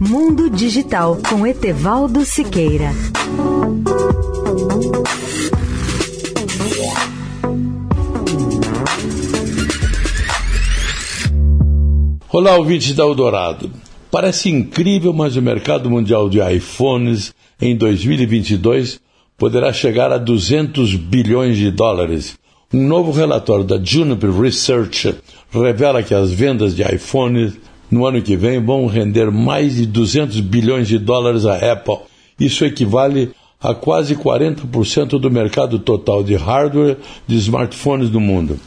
Mundo Digital com Etevaldo Siqueira. Olá, ouvintes da Eldorado. Parece incrível, mas o mercado mundial de iPhones em 2022 poderá chegar a 200 bilhões de dólares. Um novo relatório da Juniper Research revela que as vendas de iPhones no ano que vem vão render mais de 200 bilhões de dólares à Apple. Isso equivale a quase 40% do mercado total de hardware de smartphones do mundo.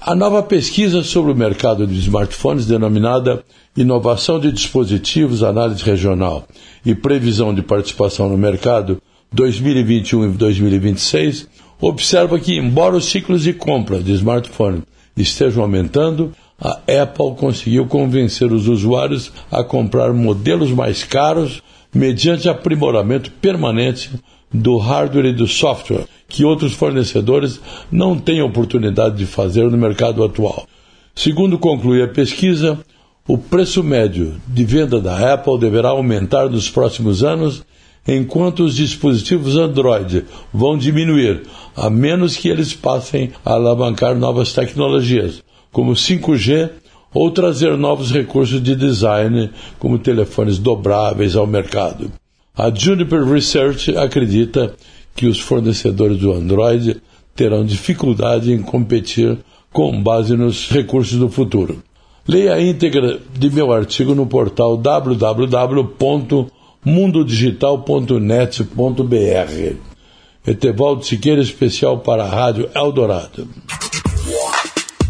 A nova pesquisa sobre o mercado de smartphones, denominada Inovação de Dispositivos, Análise Regional e Previsão de Participação no Mercado 2021 e 2026, observa que, embora os ciclos de compra de smartphones estejam aumentando, a Apple conseguiu convencer os usuários a comprar modelos mais caros mediante aprimoramento permanente do hardware e do software, que outros fornecedores não têm oportunidade de fazer no mercado atual. Segundo conclui a pesquisa, o preço médio de venda da Apple deverá aumentar nos próximos anos, enquanto os dispositivos Android vão diminuir, a menos que eles passem a alavancar novas tecnologias, como 5G, ou trazer novos recursos de design, como telefones dobráveis, ao mercado. A Juniper Research acredita que os fornecedores do Android terão dificuldade em competir com base nos recursos do futuro. Leia a íntegra de meu artigo no portal www.mundodigital.net.br. Etevaldo Siqueira, especial para a Rádio Eldorado.